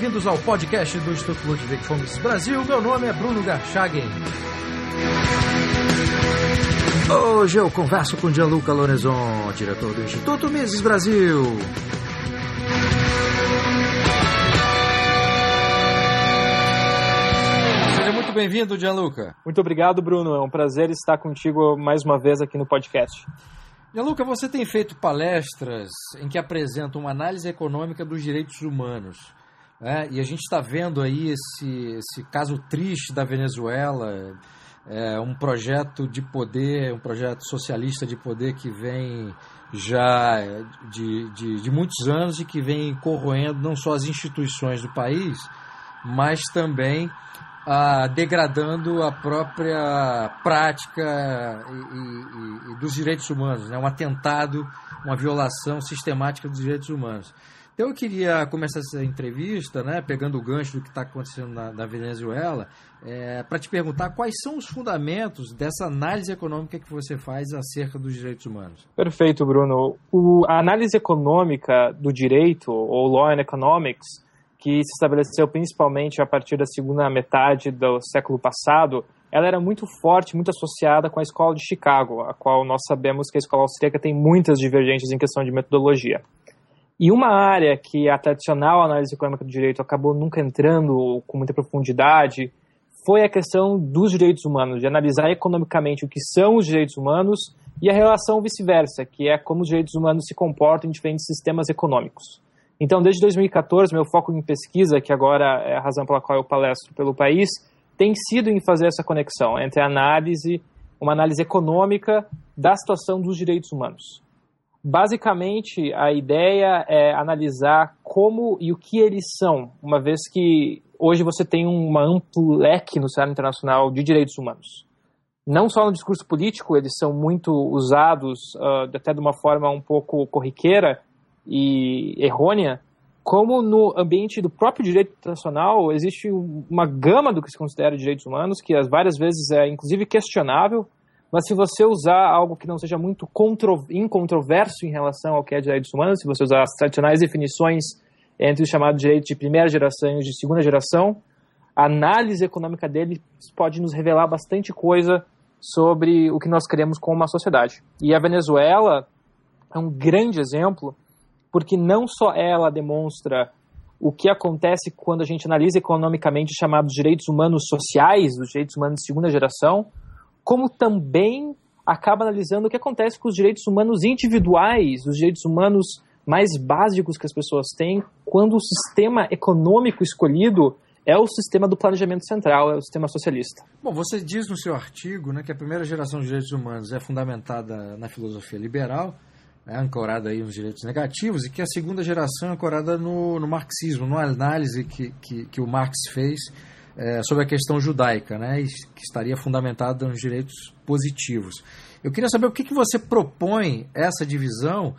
bem-vindos ao podcast do Instituto Ludwig Fomes Brasil. Meu nome é Bruno Garchagen. Hoje eu converso com Gianluca Lorenzon, diretor do Instituto Mises Brasil. Seja muito bem-vindo, Gianluca. Muito obrigado, Bruno. É um prazer estar contigo mais uma vez aqui no podcast. Gianluca, você tem feito palestras em que apresenta uma análise econômica dos direitos humanos. Né? E a gente está vendo aí esse, esse caso triste da Venezuela, é um projeto de poder, um projeto socialista de poder que vem já de, de, de muitos anos e que vem corroendo não só as instituições do país, mas também ah, degradando a própria prática e, e, e dos direitos humanos, né? um atentado, uma violação sistemática dos direitos humanos. Então eu queria começar essa entrevista, né, pegando o gancho do que está acontecendo na, na Venezuela, é, para te perguntar quais são os fundamentos dessa análise econômica que você faz acerca dos direitos humanos. Perfeito, Bruno. O, a análise econômica do direito, ou Law and Economics, que se estabeleceu principalmente a partir da segunda metade do século passado, ela era muito forte, muito associada com a escola de Chicago, a qual nós sabemos que a escola austríaca tem muitas divergências em questão de metodologia. E uma área que a tradicional análise econômica do direito acabou nunca entrando com muita profundidade foi a questão dos direitos humanos, de analisar economicamente o que são os direitos humanos e a relação vice-versa, que é como os direitos humanos se comportam em diferentes sistemas econômicos. Então, desde 2014, meu foco em pesquisa, que agora é a razão pela qual eu palestro pelo país, tem sido em fazer essa conexão entre a análise, uma análise econômica da situação dos direitos humanos. Basicamente, a ideia é analisar como e o que eles são, uma vez que hoje você tem um amplo leque no cenário internacional de direitos humanos. Não só no discurso político, eles são muito usados, uh, até de uma forma um pouco corriqueira, e errônea, como no ambiente do próprio direito internacional existe uma gama do que se considera direitos humanos, que várias vezes é inclusive questionável, mas se você usar algo que não seja muito contro, incontroverso em relação ao que é direitos humanos, se você usar as tradicionais definições entre os chamados direitos de primeira geração e os de segunda geração, a análise econômica deles pode nos revelar bastante coisa sobre o que nós queremos como uma sociedade. E a Venezuela é um grande exemplo porque não só ela demonstra o que acontece quando a gente analisa economicamente chamados direitos humanos sociais, os direitos humanos de segunda geração, como também acaba analisando o que acontece com os direitos humanos individuais, os direitos humanos mais básicos que as pessoas têm, quando o sistema econômico escolhido é o sistema do planejamento central, é o sistema socialista. Bom, você diz no seu artigo né, que a primeira geração de direitos humanos é fundamentada na filosofia liberal, é ancorada aí nos direitos negativos, e que a segunda geração é ancorada no, no marxismo, numa análise que, que, que o Marx fez é, sobre a questão judaica, né, que estaria fundamentada nos direitos positivos. Eu queria saber o que, que você propõe essa divisão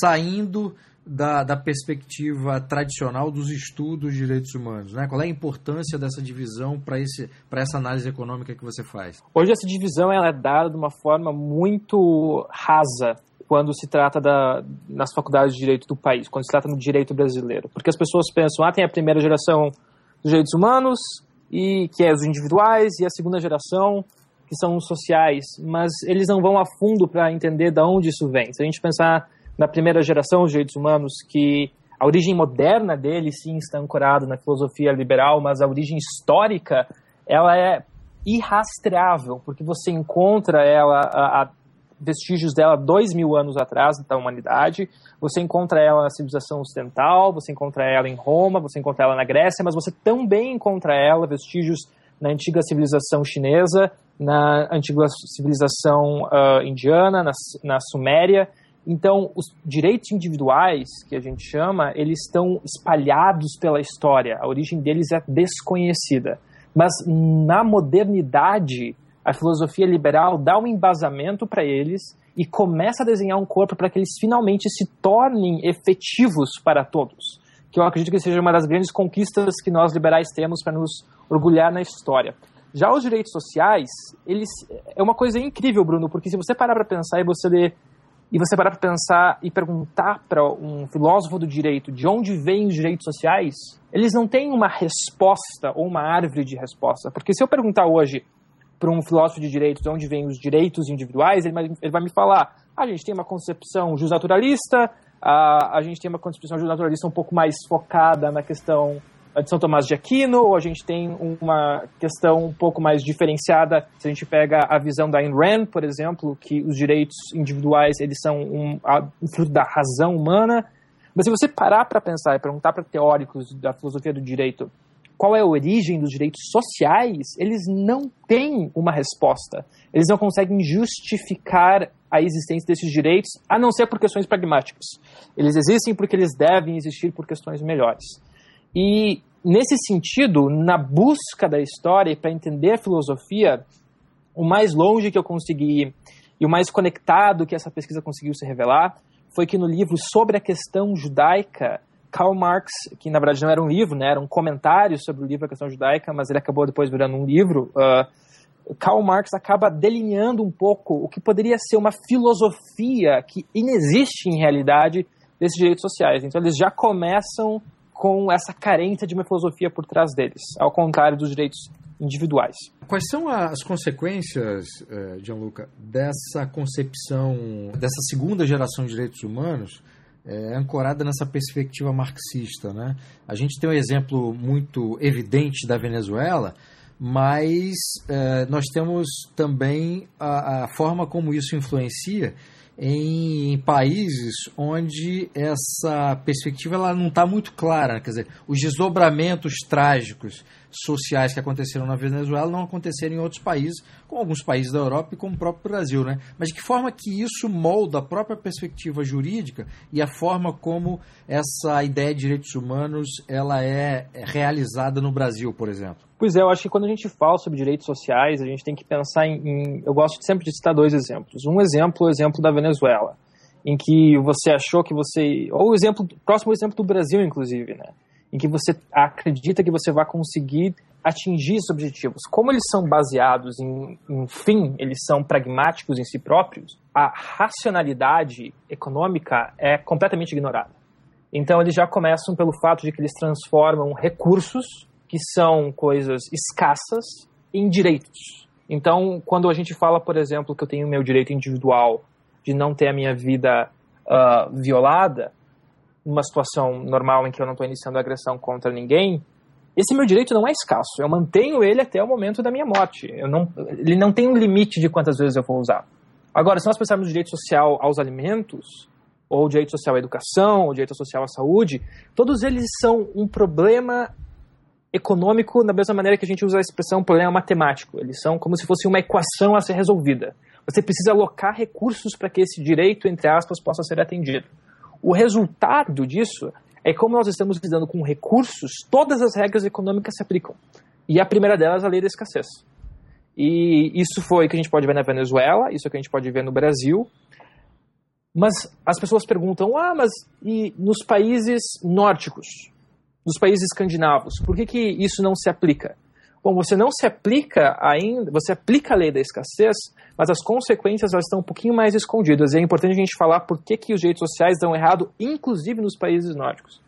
saindo da, da perspectiva tradicional dos estudos de direitos humanos? Né? Qual é a importância dessa divisão para essa análise econômica que você faz? Hoje essa divisão ela é dada de uma forma muito rasa quando se trata da, nas faculdades de direito do país, quando se trata no direito brasileiro. Porque as pessoas pensam, ah, tem a primeira geração dos direitos humanos, e que é os individuais, e a segunda geração, que são os sociais, mas eles não vão a fundo para entender de onde isso vem. Se a gente pensar na primeira geração dos direitos humanos, que a origem moderna dele sim está ancorada na filosofia liberal, mas a origem histórica ela é irrastreável, porque você encontra ela a, a vestígios dela dois mil anos atrás da humanidade. Você encontra ela na civilização ocidental, você encontra ela em Roma, você encontra ela na Grécia, mas você também encontra ela vestígios na antiga civilização chinesa, na antiga civilização uh, indiana, na, na Suméria. Então, os direitos individuais, que a gente chama, eles estão espalhados pela história. A origem deles é desconhecida. Mas na modernidade, a filosofia liberal dá um embasamento para eles e começa a desenhar um corpo para que eles finalmente se tornem efetivos para todos. Que eu acredito que seja uma das grandes conquistas que nós liberais temos para nos orgulhar na história. Já os direitos sociais, eles é uma coisa incrível, Bruno, porque se você parar para pensar e você ler e você parar para pensar e perguntar para um filósofo do direito de onde vêm os direitos sociais, eles não têm uma resposta ou uma árvore de resposta. Porque se eu perguntar hoje para um filósofo de direito de onde vêm os direitos individuais, ele vai, ele vai me falar: ah, a gente tem uma concepção justnaturalista, a, a gente tem uma concepção justnaturalista um pouco mais focada na questão de São Tomás de Aquino, ou a gente tem uma questão um pouco mais diferenciada, se a gente pega a visão da Ayn Rand, por exemplo, que os direitos individuais eles são um, um fruto da razão humana. Mas se você parar para pensar e perguntar para teóricos da filosofia do direito qual é a origem dos direitos sociais, eles não têm uma resposta. Eles não conseguem justificar a existência desses direitos, a não ser por questões pragmáticas. Eles existem porque eles devem existir por questões melhores. E, nesse sentido, na busca da história e para entender a filosofia, o mais longe que eu consegui ir e o mais conectado que essa pesquisa conseguiu se revelar foi que no livro sobre a questão judaica, Karl Marx, que na verdade não era um livro, né, era um comentário sobre o livro A Questão Judaica, mas ele acabou depois virando um livro, uh, Karl Marx acaba delineando um pouco o que poderia ser uma filosofia que inexiste em realidade desses direitos sociais. Então eles já começam com essa carência de uma filosofia por trás deles, ao contrário dos direitos individuais. Quais são as consequências, eh, Gianluca, dessa concepção, dessa segunda geração de direitos humanos é, ancorada nessa perspectiva marxista? Né? A gente tem um exemplo muito evidente da Venezuela, mas é, nós temos também a, a forma como isso influencia em países onde essa perspectiva ela não está muito clara. Quer dizer, os desdobramentos trágicos sociais que aconteceram na Venezuela não aconteceram em outros países, como alguns países da Europa e como o próprio Brasil. Né? Mas de que forma que isso molda a própria perspectiva jurídica e a forma como essa ideia de direitos humanos ela é realizada no Brasil, por exemplo? Pois é, eu acho que quando a gente fala sobre direitos sociais, a gente tem que pensar em, em eu gosto sempre de citar dois exemplos. Um exemplo é o exemplo da Venezuela, em que você achou que você, ou o exemplo, próximo exemplo do Brasil, inclusive, né? Em que você acredita que você vai conseguir atingir esses objetivos. Como eles são baseados em, em fim, eles são pragmáticos em si próprios, a racionalidade econômica é completamente ignorada. Então eles já começam pelo fato de que eles transformam recursos que são coisas escassas em direitos. Então, quando a gente fala, por exemplo, que eu tenho meu direito individual de não ter a minha vida uh, violada, numa situação normal em que eu não estou iniciando agressão contra ninguém, esse meu direito não é escasso. Eu mantenho ele até o momento da minha morte. Eu não, ele não tem um limite de quantas vezes eu vou usar. Agora, se nós pensarmos no direito social aos alimentos, ou direito social à educação, ou direito social à saúde, todos eles são um problema econômico da mesma maneira que a gente usa a expressão problema matemático. Eles são como se fosse uma equação a ser resolvida. Você precisa alocar recursos para que esse direito, entre aspas, possa ser atendido. O resultado disso é como nós estamos lidando com recursos, todas as regras econômicas se aplicam. E a primeira delas é a lei da escassez. E isso foi que a gente pode ver na Venezuela, isso é que a gente pode ver no Brasil. Mas as pessoas perguntam: ah, mas e nos países nórdicos? dos países escandinavos. Por que, que isso não se aplica? Bom, você não se aplica ainda, você aplica a lei da escassez, mas as consequências elas estão um pouquinho mais escondidas. E é importante a gente falar por que, que os direitos sociais dão errado, inclusive nos países nórdicos.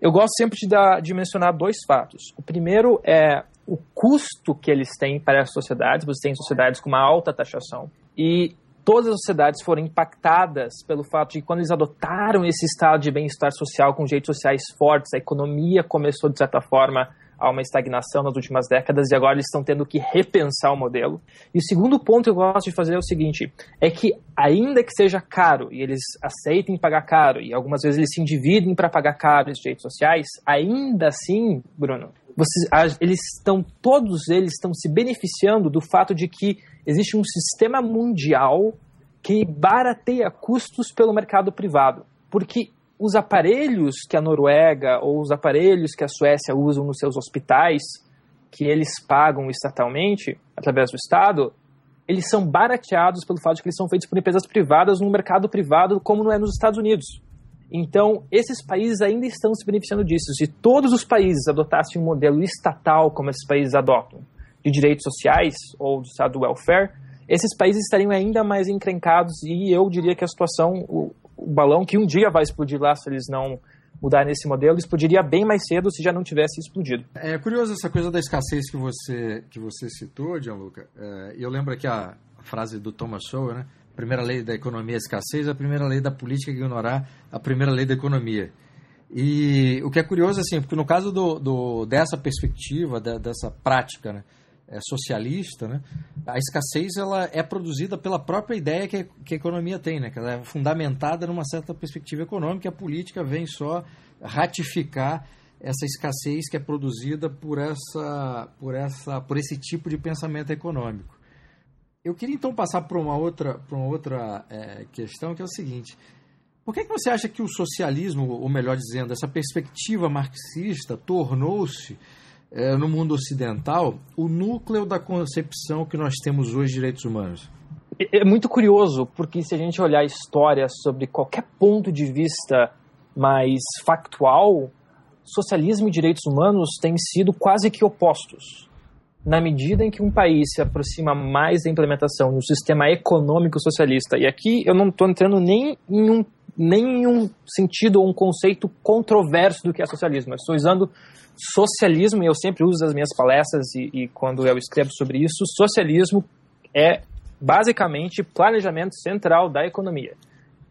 Eu gosto sempre de, dar, de mencionar dois fatos. O primeiro é o custo que eles têm para as sociedades. Você tem sociedades com uma alta taxação. E todas as sociedades foram impactadas pelo fato de que quando eles adotaram esse estado de bem-estar social com direitos sociais fortes, a economia começou, de certa forma, a uma estagnação nas últimas décadas e agora eles estão tendo que repensar o modelo. E o segundo ponto que eu gosto de fazer é o seguinte, é que ainda que seja caro e eles aceitem pagar caro e algumas vezes eles se endividem para pagar caro esses direitos sociais, ainda assim, Bruno, vocês, eles estão todos eles estão se beneficiando do fato de que existe um sistema mundial que barateia custos pelo mercado privado. Porque os aparelhos que a Noruega ou os aparelhos que a Suécia usam nos seus hospitais, que eles pagam estatalmente, através do Estado, eles são barateados pelo fato de que eles são feitos por empresas privadas no mercado privado, como não é nos Estados Unidos. Então, esses países ainda estão se beneficiando disso. Se todos os países adotassem um modelo estatal, como esses países adotam, de direitos sociais ou do estado do welfare, esses países estariam ainda mais encrencados e eu diria que a situação, o balão que um dia vai explodir lá se eles não mudar nesse modelo, explodiria bem mais cedo se já não tivesse explodido. É curioso essa coisa da escassez que você, que você citou, Gianluca. É, eu lembro aqui a, frase do Thomas Sowell, né? A primeira lei da economia é a escassez, a primeira lei da política é ignorar a primeira lei da economia. E o que é curioso, assim, porque no caso do, do dessa perspectiva, da, dessa prática, né? É, socialista, né, a escassez ela é produzida pela própria ideia que, que a economia tem, né, que ela é fundamentada numa certa perspectiva econômica a política vem só ratificar essa escassez que é produzida por, essa, por, essa, por esse tipo de pensamento econômico. Eu queria então passar para uma outra, para uma outra é, questão, que é o seguinte: por que, que você acha que o socialismo, ou melhor dizendo, essa perspectiva marxista, tornou-se é, no mundo ocidental o núcleo da concepção que nós temos hoje de direitos humanos? É, é muito curioso, porque se a gente olhar a história sobre qualquer ponto de vista mais factual, socialismo e direitos humanos têm sido quase que opostos. Na medida em que um país se aproxima mais da implementação do sistema econômico socialista, e aqui eu não estou entrando nem em um nenhum sentido ou um conceito controverso do que é socialismo. Eu estou usando socialismo, e eu sempre uso nas minhas palestras e, e quando eu escrevo sobre isso, socialismo é basicamente planejamento central da economia,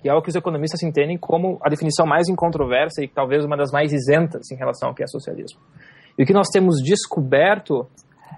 que é o que os economistas entendem como a definição mais incontroversa e talvez uma das mais isentas em relação ao que é socialismo. E o que nós temos descoberto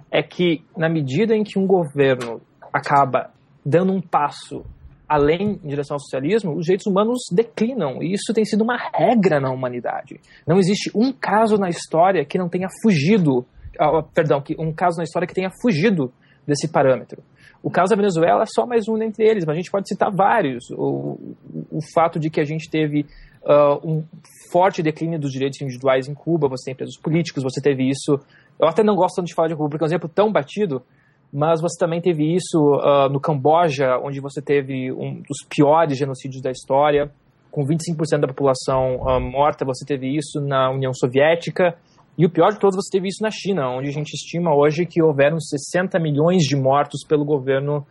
é que, na medida em que um governo acaba dando um passo além em direção ao socialismo, os direitos humanos declinam. E isso tem sido uma regra na humanidade. Não existe um caso na história que não tenha fugido, uh, perdão, que um caso na história que tenha fugido desse parâmetro. O caso da Venezuela é só mais um dentre eles, mas a gente pode citar vários. O, o fato de que a gente teve uh, um forte declínio dos direitos individuais em Cuba, você tem presos políticos, você teve isso. Eu até não gosto de falar de Cuba, porque é um exemplo tão batido, mas você também teve isso uh, no Camboja, onde você teve um dos piores genocídios da história, com 25% da população uh, morta, você teve isso na União Soviética, e o pior de todos, você teve isso na China, onde a gente estima hoje que houveram 60 milhões de mortos pelo governo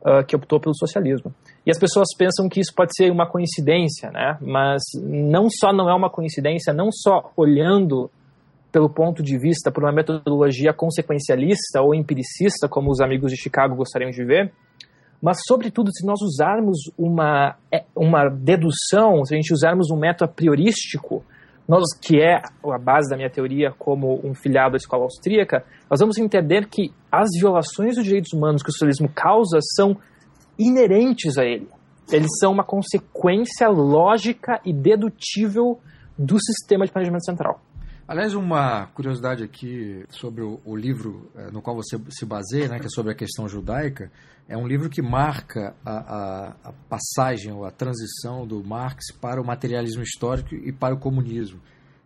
uh, que optou pelo socialismo. E as pessoas pensam que isso pode ser uma coincidência, né? mas não só não é uma coincidência, não só olhando pelo ponto de vista, por uma metodologia consequencialista ou empiricista, como os amigos de Chicago gostariam de ver, mas, sobretudo, se nós usarmos uma, é, uma dedução, se a gente usarmos um método priorístico, nós, que é a base da minha teoria como um filiado da escola austríaca, nós vamos entender que as violações dos direitos humanos que o socialismo causa são inerentes a ele. Eles são uma consequência lógica e dedutível do sistema de planejamento central. Aliás, uma curiosidade aqui sobre o, o livro é, no qual você se baseia, né, que é sobre a questão judaica, é um livro que marca a, a, a, passagem ou a transição do Marx para o materialismo histórico e para o comunismo.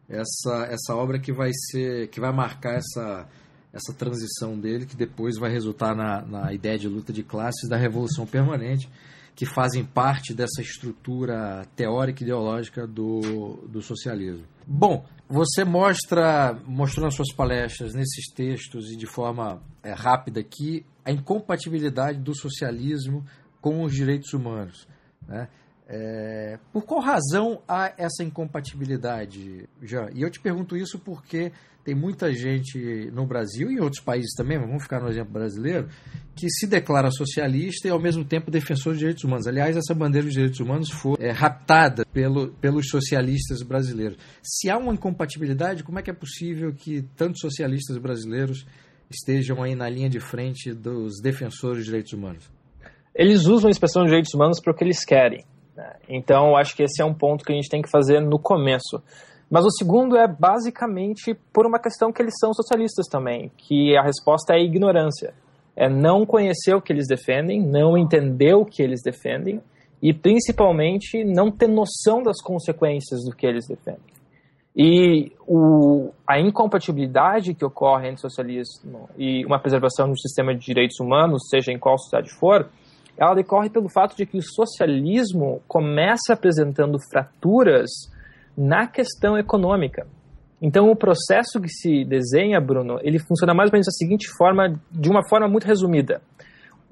Essa, essa obra que vai ser, que vai marcar essa, essa transição dele, que depois vai resultar na, na ideia de luta de classes da revolução permanente, que fazem parte dessa estrutura teórica e ideológica do, do socialismo. Bom, você mostra, mostrou nas suas palestras, nesses textos e de forma é, rápida aqui, a incompatibilidade do socialismo com os direitos humanos. Né? É, por qual razão há essa incompatibilidade, Jean? E eu te pergunto isso porque tem muita gente no Brasil e em outros países também, vamos ficar no exemplo brasileiro, que se declara socialista e ao mesmo tempo defensor de direitos humanos. Aliás, essa bandeira dos direitos humanos foi é, raptada pelo, pelos socialistas brasileiros. Se há uma incompatibilidade, como é que é possível que tantos socialistas brasileiros estejam aí na linha de frente dos defensores de direitos humanos? Eles usam a expressão de direitos humanos para o que eles querem. Então, acho que esse é um ponto que a gente tem que fazer no começo. Mas o segundo é basicamente por uma questão que eles são socialistas também, que a resposta é ignorância. É não conhecer o que eles defendem, não entender o que eles defendem e principalmente não ter noção das consequências do que eles defendem. E o, a incompatibilidade que ocorre entre socialismo e uma preservação do sistema de direitos humanos, seja em qual sociedade for, ela decorre pelo fato de que o socialismo começa apresentando fraturas na questão econômica. Então, o processo que se desenha, Bruno, ele funciona mais ou menos da seguinte forma, de uma forma muito resumida.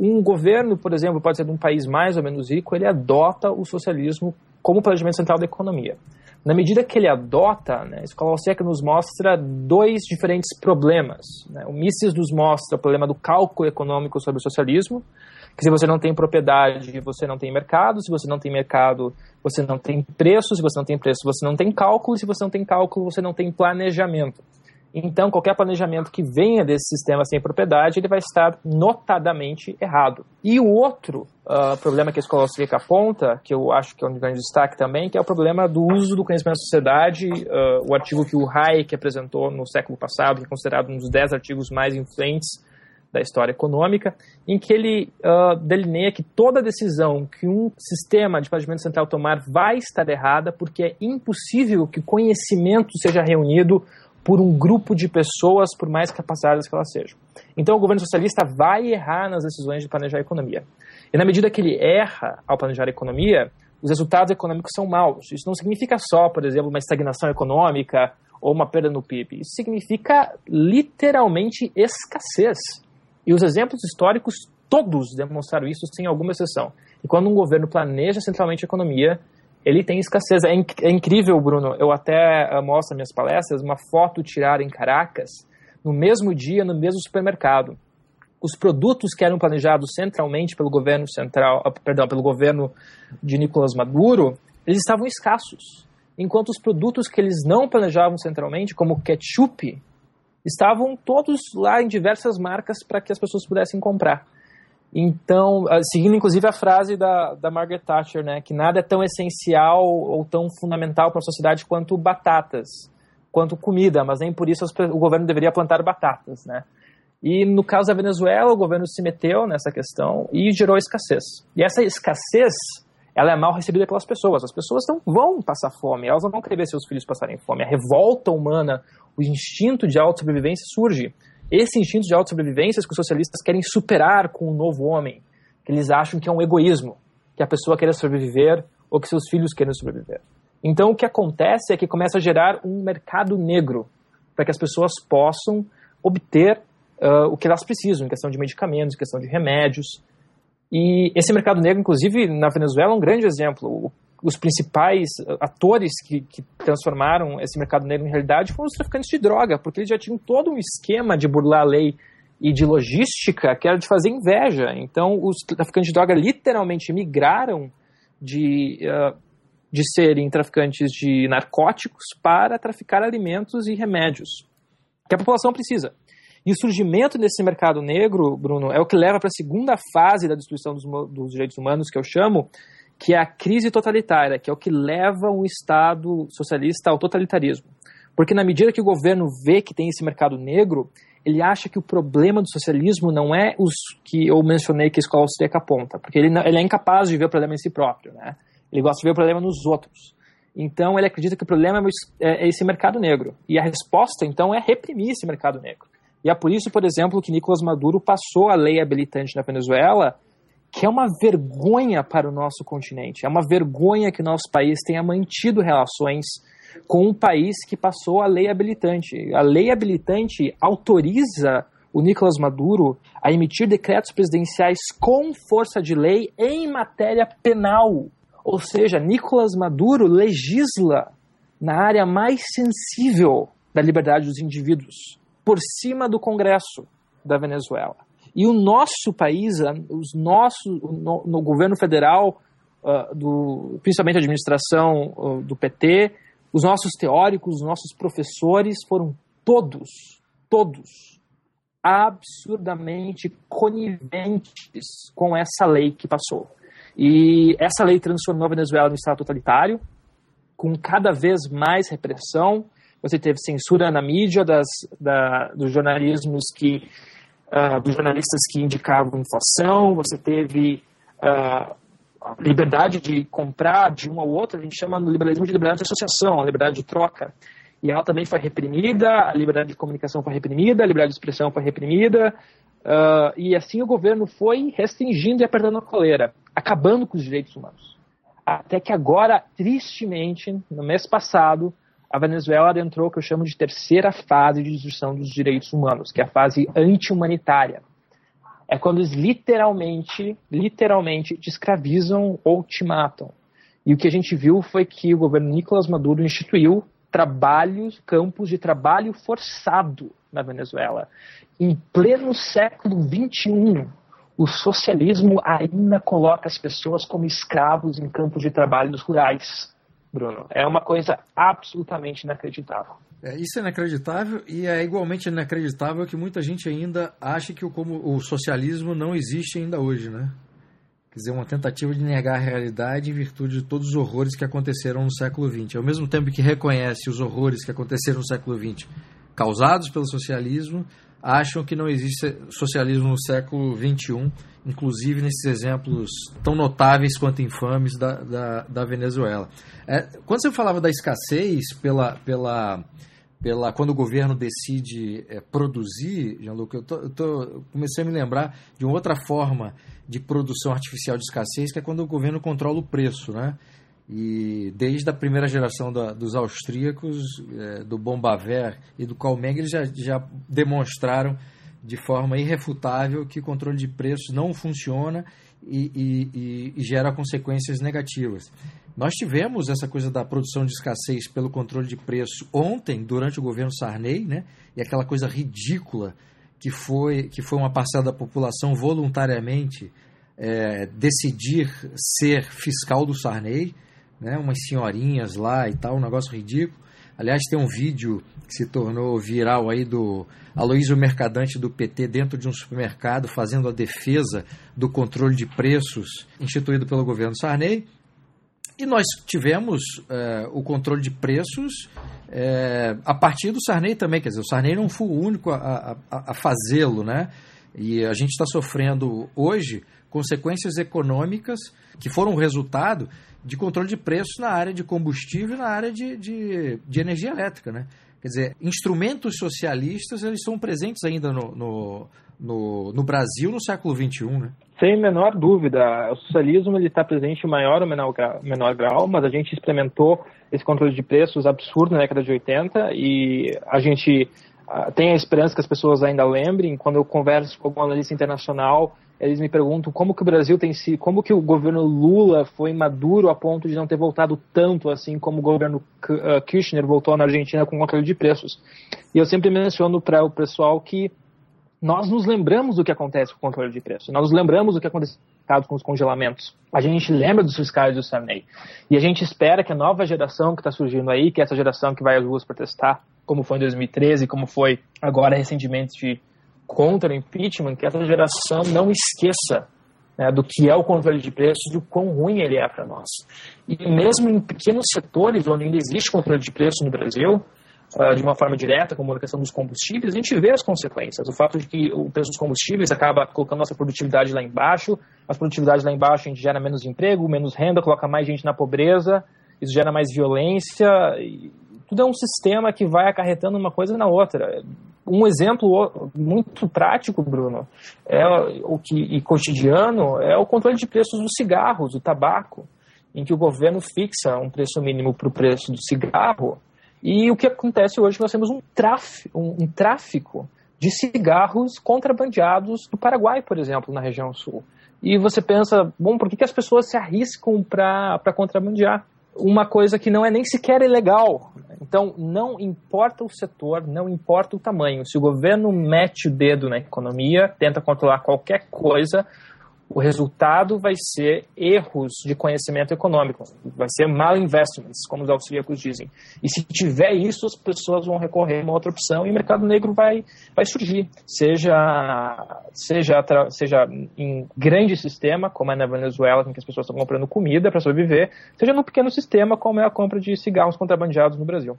um governo, por exemplo, pode ser de um país mais ou menos rico, ele adota o socialismo como planejamento central da economia. Na medida que ele adota, né, a escola austríaca nos mostra dois diferentes problemas. Né? O Mises nos mostra o problema do cálculo econômico sobre o socialismo, que se você não tem propriedade, você não tem mercado, se você não tem mercado, você não tem preço, se você não tem preço, você não tem cálculo, se você não tem cálculo, você não tem planejamento. Então, qualquer planejamento que venha desse sistema sem propriedade, ele vai estar notadamente errado. E o outro uh, problema que a escola austríaca aponta, que eu acho que é um grande destaque também, que é o problema do uso do conhecimento da sociedade, uh, o artigo que o Hayek apresentou no século passado, que é considerado um dos dez artigos mais influentes da história econômica, em que ele uh, delineia que toda decisão que um sistema de planejamento central tomar vai estar errada, porque é impossível que conhecimento seja reunido por um grupo de pessoas, por mais capacitadas que elas sejam. Então, o governo socialista vai errar nas decisões de planejar a economia. E na medida que ele erra ao planejar a economia, os resultados econômicos são maus. Isso não significa só, por exemplo, uma estagnação econômica ou uma perda no PIB. Isso significa literalmente escassez. E os exemplos históricos todos demonstraram isso sem alguma exceção. E quando um governo planeja centralmente a economia, ele tem escassez. É, inc é incrível, Bruno. Eu até uh, mostro nas minhas palestras uma foto tirada em Caracas, no mesmo dia, no mesmo supermercado. Os produtos que eram planejados centralmente pelo governo central, uh, perdão, pelo governo de Nicolás Maduro, eles estavam escassos. Enquanto os produtos que eles não planejavam centralmente, como ketchup, estavam todos lá em diversas marcas para que as pessoas pudessem comprar. Então, ah, seguindo inclusive a frase da, da Margaret Thatcher, né, que nada é tão essencial ou tão fundamental para a sociedade quanto batatas, quanto comida, mas nem por isso o governo deveria plantar batatas, né? E no caso da Venezuela, o governo se meteu nessa questão e gerou escassez. E essa escassez, ela é mal recebida pelas pessoas. As pessoas não vão passar fome, elas não vão querer ver seus filhos passarem fome. A revolta humana, o instinto de autossobrevivência surge esse instinto de autossobrevivência que os socialistas querem superar com o um novo homem, que eles acham que é um egoísmo, que a pessoa queira sobreviver ou que seus filhos queiram sobreviver. Então o que acontece é que começa a gerar um mercado negro para que as pessoas possam obter uh, o que elas precisam em questão de medicamentos, em questão de remédios. E esse mercado negro, inclusive na Venezuela, é um grande exemplo os principais eh, atores que, que, transformaram esse mercado negro em realidade foram os traficantes de droga, porque eles já tinham todo um esquema de burlar a lei e de logística que era de fazer inveja. Então, os traficantes de droga literalmente migraram de, uh, de serem traficantes de narcóticos para traficar alimentos e remédios, que a população precisa. E o surgimento desse mercado negro, Bruno, é o que leva para a segunda fase da destruição dos, dos direitos humanos, que eu chamo, que é a crise totalitária, que é o que leva um Estado socialista ao totalitarismo. Porque na medida que o governo vê que tem esse mercado negro, ele acha que o problema do socialismo não é os que eu mencionei que a escola austríaca aponta, porque ele, ele é incapaz de ver o problema em si próprio, né? Ele gosta de ver o problema nos outros. Então ele acredita que o problema é, é esse mercado negro. E a resposta, então, é reprimir esse mercado negro. E é por isso, por exemplo, que Nicolás Maduro passou a lei habilitante na Venezuela que é uma vergonha para o nosso continente. É uma vergonha que o nosso país tenha mantido relações com um país que passou a lei habilitante. A lei habilitante autoriza o Nicolás Maduro a emitir decretos presidenciais com força de lei em matéria penal. Ou seja, Nicolás Maduro legisla na área mais sensível da liberdade dos indivíduos, por cima do Congresso da Venezuela. E o nosso país, os nossos, no, no governo federal, uh, do, principalmente a administração uh, do PT, os nossos teóricos, os nossos professores foram todos, todos absurdamente coniventes com essa lei que passou. E essa lei transformou a Venezuela num estado totalitário, com cada vez mais repressão. Você teve censura na mídia das, da, dos jornalismos que uh, dos jornalistas que indicavam inflação, você teve uh, liberdade de comprar de um ao outro, a gente chama no liberalismo de liberdade de associação, liberdade de troca. E ela também foi reprimida, a liberdade de comunicação foi reprimida, a liberdade de expressão foi reprimida, uh, e assim o governo foi restringindo e apertando a coleira, acabando com os direitos humanos. Até que agora, tristemente, no mês passado, a Venezuela adentrou o que eu chamo de terceira fase de destruição dos direitos humanos, que é a fase anti-humanitária. é quando eles literalmente, literalmente te escravizam ou te matam. E o que a gente viu foi que o governo Nicolás Maduro instituiu trabalhos, campos de trabalho forçado na Venezuela. Em pleno século XXI, o socialismo ainda coloca as pessoas como escravos em campos de trabalhos rurais. Bruno, é uma coisa absolutamente inacreditável. É, isso é inacreditável e é igualmente inacreditável que muita gente ainda acha que o, como, o socialismo não existe ainda hoje, né? Quer dizer, uma tentativa de negar a realidade em virtude de todos os horrores que aconteceram no século XX. Ao mesmo tempo que reconhece os horrores que aconteceram no século XX causados pelo socialismo, acham que não existe socialismo no século XXI, inclusive nesses exemplos tão notáveis quanto infames da, da, da Venezuela. É, quando você falava da escassez pela, pela, pela quando o governo decide é, produzir, Jean-Luc, eu, tô, eu tô, comecei a me lembrar de uma outra forma de produção artificial de escassez, que é quando o governo controla o preço, né? E desde a primeira geração da, dos austríacos, é, do Bombaver e do Kalmeng, eles já, já demonstraram de forma irrefutável que o controle de preços não funciona e, e, e, gera consequências negativas. Nós tivemos essa coisa da produção de escassez pelo controle de preço ontem, durante o governo Sarney, né? e aquela coisa ridícula que foi, que foi uma parcela da população voluntariamente é, decidir ser fiscal do Sarney né? Umas senhorinhas lá e tal, um negócio ridículo. Aliás, tem um vídeo que se tornou viral aí do Aloysio Mercadante do PT dentro de um supermercado fazendo a defesa do controle de preços instituído pelo governo Sarney. E nós tivemos é, o controle de preços é, a partir do Sarney também. Quer dizer, o Sarney não foi o único a, a, a fazê-lo, né? E a gente está sofrendo hoje consequências econômicas que foram resultado de controle de preços na área de combustível e na área de, de, de, energia elétrica, né? Quer dizer, instrumentos socialistas eles são presentes ainda no, no, no, no Brasil no século XXI, né? Sem menor dúvida. O socialismo está presente em maior ou menor grau, menor grau, mas a gente experimentou esse controle de preços absurdo na década de 80 e a gente uh, tem a esperança que as pessoas ainda lembrem. Quando eu converso com algum analista internacional, eles me perguntam como que o Brasil tem se, como que o governo Lula foi maduro a ponto de não ter voltado tanto assim como o governo uh, Kirchner voltou na Argentina com controle de preços. E eu sempre menciono para o pessoal que nós nos lembramos do que acontece com o controle de preços, nós nos lembramos do que aconteceu com os congelamentos. A gente lembra dos fiscais do Sarney. E a gente espera que a nova geração que está surgindo aí, que é essa geração que vai às ruas protestar, como foi em 2013, como foi agora recentemente contra o impeachment, que essa geração não esqueça né, do que é o controle de preços e o quão ruim ele é para nós. E mesmo em pequenos setores onde ainda existe controle de preços no Brasil, uh, de uma forma direta, como a questão dos combustíveis, a gente vê as consequências. O fato de que o preço dos combustíveis acaba colocando nossa produtividade lá embaixo, as produtividades lá embaixo a gente gera menos emprego, menos renda, coloca mais gente na pobreza, isso gera mais violência, tudo é um sistema que vai acarretando uma coisa na outra um exemplo muito prático, Bruno, é o que e cotidiano é o controle de preços dos cigarros, do tabaco, em que o governo fixa um preço mínimo para o preço do cigarro. E o que acontece hoje nós temos um tráfico, um, um tráfico de cigarros contrabandeados do Paraguai, por exemplo, na região sul. E você pensa, bom, por que, que as pessoas se arriscam para contrabandear? Uma coisa que não é nem sequer ilegal. Então, não importa o setor, não importa o tamanho. Se o governo mete o dedo na economia, tenta controlar qualquer coisa, o resultado vai ser erros de conhecimento econômico, vai ser mal investments, como os austríacos dizem. E se tiver isso, as pessoas vão recorrer a uma outra opção e o mercado negro vai, vai surgir, seja, seja, seja em grande sistema, como é na Venezuela, em que as pessoas estão comprando comida para sobreviver, seja no pequeno sistema, como é a compra de cigarros contrabandeados no Brasil.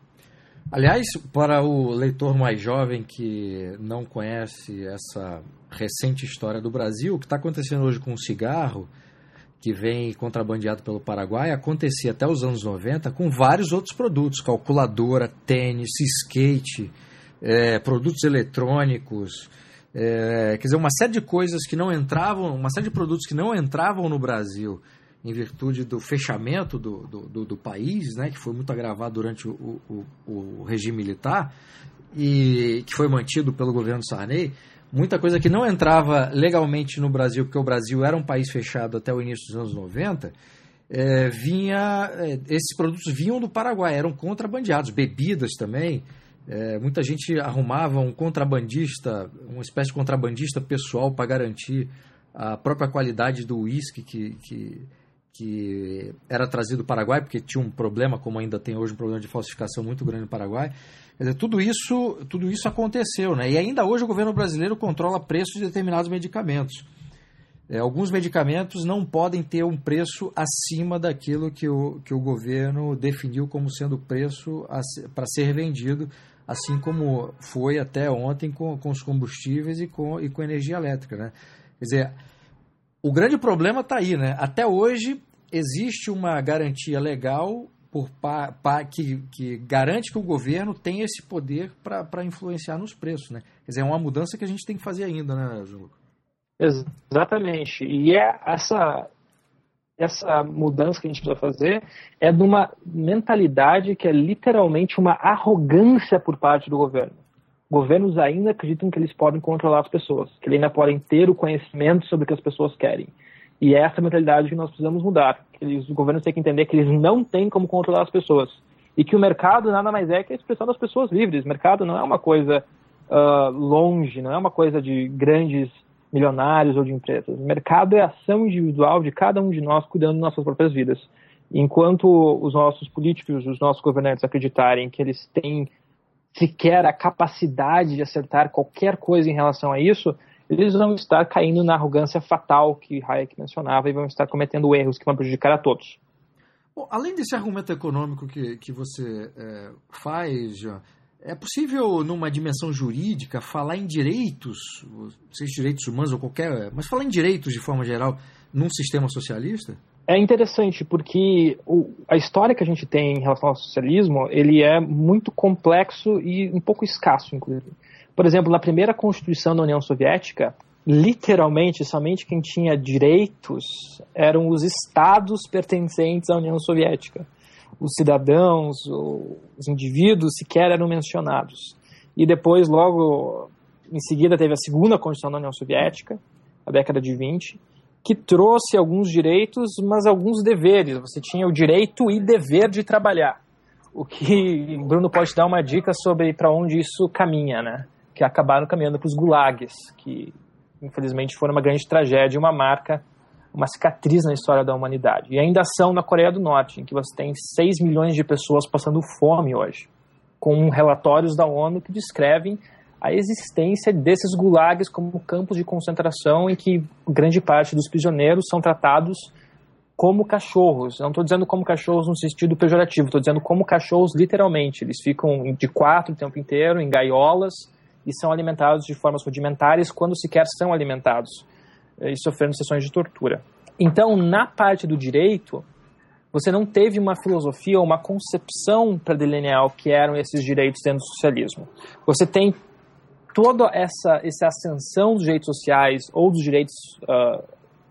Aliás, para o leitor mais jovem que não conhece essa recente história do Brasil, o que está acontecendo hoje com o cigarro, que vem contrabandeado pelo Paraguai, acontecia até os anos 90 com vários outros produtos, calculadora, tênis, skate, é, produtos eletrônicos, é, quer dizer, uma série de coisas que não entravam, uma série de produtos que não entravam no Brasil em virtude do fechamento do, do, do, do país, né, que foi muito agravado durante o, o, o regime militar, e que foi mantido pelo governo Sarney, muita coisa que não entrava legalmente no Brasil, porque o Brasil era um país fechado até o início dos anos 90, é, vinha, é, esses produtos vinham do Paraguai, eram contrabandeados, bebidas também. É, muita gente arrumava um contrabandista, uma espécie de contrabandista pessoal para garantir a própria qualidade do uísque que, que, que era trazido do Paraguai, porque tinha um problema, como ainda tem hoje, um problema de falsificação muito grande no Paraguai. Dizer, tudo isso, tudo isso aconteceu, né? E ainda hoje o governo brasileiro controla preços de determinados medicamentos. É, alguns medicamentos não podem ter um preço acima daquilo que o, que o governo definiu como sendo o preço para ser vendido, assim como foi até ontem com, com os combustíveis e com, e com energia elétrica. Né? Quer dizer, o grande problema está aí. Né? Até hoje existe uma garantia legal por pa, pa, que, que garante que o governo tem esse poder para influenciar nos preços. Né? Quer dizer, é uma mudança que a gente tem que fazer ainda, né, Júlio? Exatamente. E é essa essa mudança que a gente precisa fazer é de uma mentalidade que é literalmente uma arrogância por parte do governo. Governos ainda acreditam que eles podem controlar as pessoas, que eles ainda podem ter o conhecimento sobre o que as pessoas querem. E é essa mentalidade que nós precisamos mudar. Eles, os governos têm que entender que eles não têm como controlar as pessoas. E que o mercado nada mais é que a expressão das pessoas livres. O mercado não é uma coisa uh, longe, não é uma coisa de grandes milionários ou de empresas. O mercado é a ação individual de cada um de nós cuidando de nossas próprias vidas. Enquanto os nossos políticos, os nossos governantes acreditarem que eles têm sequer a capacidade de acertar qualquer coisa em relação a isso, eles vão estar caindo na arrogância fatal que Hayek mencionava e vão estar cometendo erros que vão prejudicar a todos. Bom, além desse argumento econômico que, que você é, faz, é possível, numa dimensão jurídica, falar em direitos, seja direitos humanos ou qualquer, mas falar em direitos de forma geral, num sistema socialista? É interessante porque o, a história que a gente tem em relação ao socialismo, ele é muito complexo e um pouco escasso, inclusive. Por exemplo, na primeira Constituição da União Soviética, literalmente, somente quem tinha direitos eram os estados pertencentes à União Soviética os cidadãos, os indivíduos sequer eram mencionados. E depois, logo em seguida, teve a segunda Constituição da União Soviética, a década de 20, que trouxe alguns direitos, mas alguns deveres. Você tinha o direito e dever de trabalhar. O que Bruno pode dar uma dica sobre para onde isso caminha, né? Que acabaram caminhando para os gulags, que infelizmente foram uma grande tragédia, uma marca uma cicatriz na história da humanidade. E ainda são na Coreia do Norte, em que você tem 6 milhões de pessoas passando fome hoje, com relatórios da ONU que descrevem a existência desses gulags como campos de concentração em que grande parte dos prisioneiros são tratados como cachorros. Não estou dizendo como cachorros no sentido pejorativo, estou dizendo como cachorros literalmente. Eles ficam de quatro o tempo inteiro, em gaiolas, e são alimentados de formas rudimentares quando sequer são alimentados e sofrendo sessões de tortura. Então, na parte do direito, você não teve uma filosofia ou uma concepção para delinear o que eram esses direitos dentro do socialismo. Você tem toda essa, essa ascensão dos direitos sociais ou dos direitos, uh,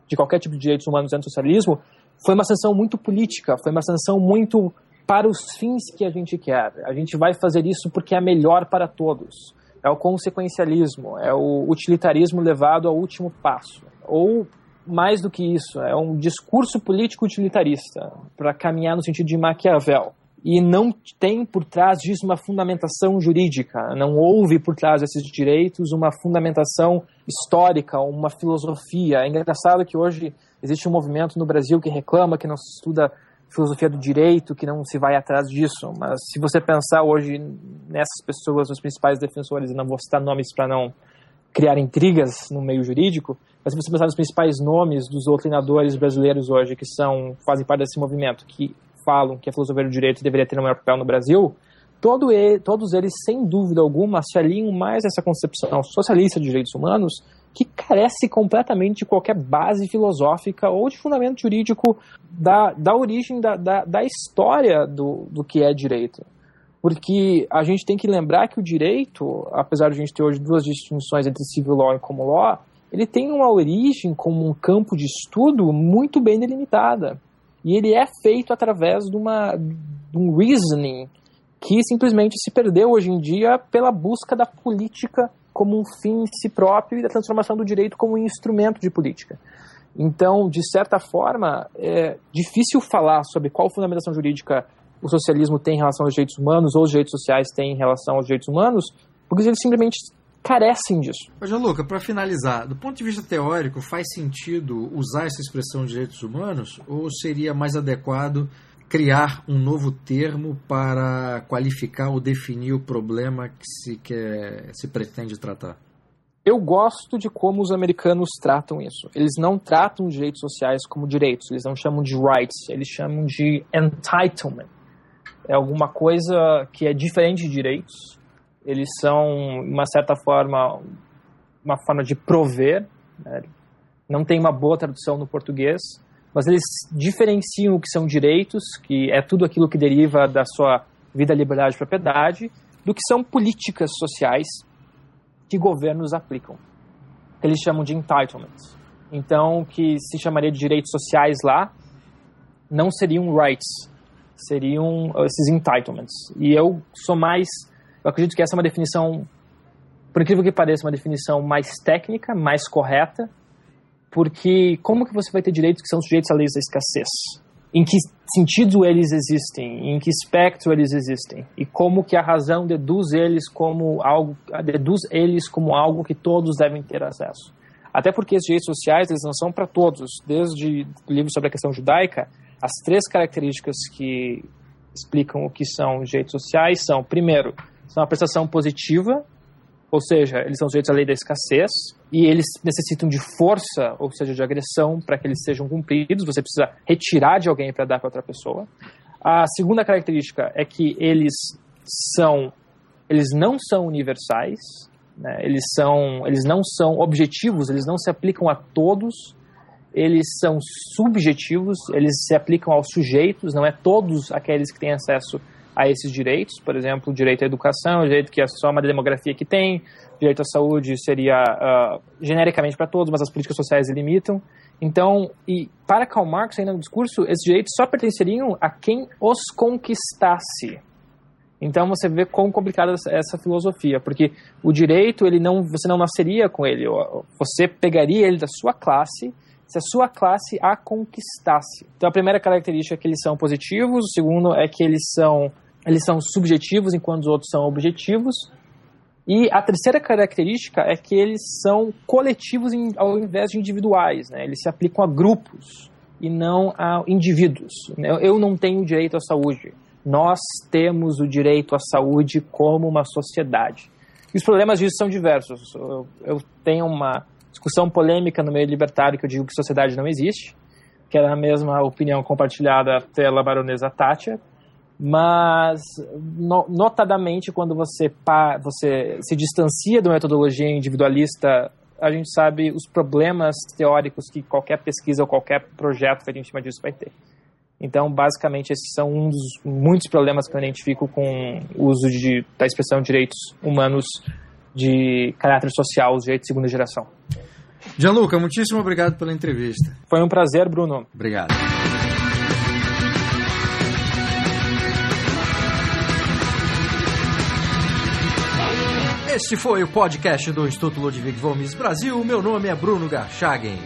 de qualquer tipo de direitos humanos dentro do socialismo, foi uma ascensão muito política, foi uma ascensão muito para os fins que a gente quer. A gente vai fazer isso porque é melhor para todos. É o consequencialismo, é o utilitarismo levado ao último passo ou mais do que isso, é um discurso político utilitarista para caminhar no sentido de Maquiavel. E não tem por trás disso uma fundamentação jurídica, não houve por trás desses direitos uma fundamentação histórica, uma filosofia. É engraçado que hoje existe um movimento no Brasil que reclama que não se estuda filosofia do direito, que não se vai atrás disso. Mas se você pensar hoje nessas pessoas, os principais defensores, e não vou citar nomes para não criar intrigas no meio jurídico, mas se você pensar nos principais nomes dos doutrinadores brasileiros hoje que são fazem parte desse movimento, que falam que a filosofia do direito deveria ter um maior papel no Brasil, todo ele, todos eles, sem dúvida alguma, se alinham mais a essa concepção socialista de direitos humanos que carece completamente de qualquer base filosófica ou de fundamento jurídico da, da origem da, da, da história do, do que é direito. Porque a gente tem que lembrar que o direito, apesar de a gente ter hoje duas distinções entre civil law e common law, ele tem uma origem como um campo de estudo muito bem delimitada. E ele é feito através de, uma, de um reasoning que simplesmente se perdeu hoje em dia pela busca da política como um fim em si próprio e da transformação do direito como um instrumento de política. Então, de certa forma, é difícil falar sobre qual fundamentação jurídica o socialismo tem em relação aos direitos humanos ou os direitos sociais têm em relação aos direitos humanos, porque eles simplesmente carecem disso. Ô, Luca, para finalizar, do ponto de vista teórico, faz sentido usar essa expressão de direitos humanos ou seria mais adequado criar um novo termo para qualificar ou definir o problema que se, quer, se pretende tratar? Eu gosto de como os americanos tratam isso. Eles não tratam direitos sociais como direitos, eles não chamam de rights, eles chamam de entitlement. É alguma coisa que é diferente de direitos. Eles são, uma certa forma, uma forma de prover. Né? Não tem uma boa tradução no português, mas eles diferenciam o que são direitos, que é tudo aquilo que deriva da sua vida, liberdade e propriedade, do que são políticas sociais que governos aplicam. Eles chamam de entitlements. Então, que se chamaria de direitos sociais lá, não seriam rights, seriam esses entitlements. E eu sou mais, eu acredito que essa é uma definição, por incrível que pareça, uma definição mais técnica, mais correta, porque como que você vai ter direitos que são sujeitos à lei da escassez? em que sentido eles existem, em que espectro eles existem e como que a razão deduz eles como algo, deduz eles como algo que todos devem ter acesso. Até porque os direitos sociais eles não são para todos. Desde o livro sobre a questão judaica, as três características que explicam o que são direitos sociais são, primeiro, são a prestação positiva, ou seja, eles são sujeitos à lei da escassez e eles necessitam de força, ou seja, de agressão, para que eles sejam cumpridos. Você precisa retirar de alguém para dar para outra pessoa. A segunda característica é que eles são, eles não são universais, né? eles são, eles não são objetivos, eles não se aplicam a todos. Eles são subjetivos, eles se aplicam aos sujeitos, não é todos aqueles que têm acesso a esses direitos, por exemplo, o direito à educação, o direito que é só uma demografia que tem, o direito à saúde seria uh, genericamente para todos, mas as políticas sociais limitam. Então, e para Karl Marx, ainda no discurso, esses direitos só pertenceriam a quem os conquistasse. Então você vê quão complicada essa filosofia, porque o direito ele não, você não nasceria com ele, você pegaria ele da sua classe se a sua classe a conquistasse. Então a primeira característica é que eles são positivos, o segundo é que eles são eles são subjetivos enquanto os outros são objetivos. E a terceira característica é que eles são coletivos em, ao invés de individuais, né? Eles se aplicam a grupos e não a indivíduos. Eu não tenho direito à saúde. Nós temos o direito à saúde como uma sociedade. E os problemas disso são diversos. Eu, eu tenho uma discussão polêmica no meio libertário que eu digo que sociedade não existe, que era a mesma opinião compartilhada pela baronesa Thatcher, mas no, notadamente quando você, pa, você se distancia da metodologia individualista, a gente sabe os problemas teóricos que qualquer pesquisa ou qualquer projeto feito em cima disso vai ter. Então, basicamente, esses são um dos muitos problemas que eu identifico com o uso de, da expressão direitos humanos de caráter social, os direitos de segunda geração. Gianluca, muitíssimo obrigado pela entrevista. Foi um prazer, Bruno. Obrigado. Este foi o podcast do Instituto Ludwig Mises Brasil. Meu nome é Bruno Garchagen.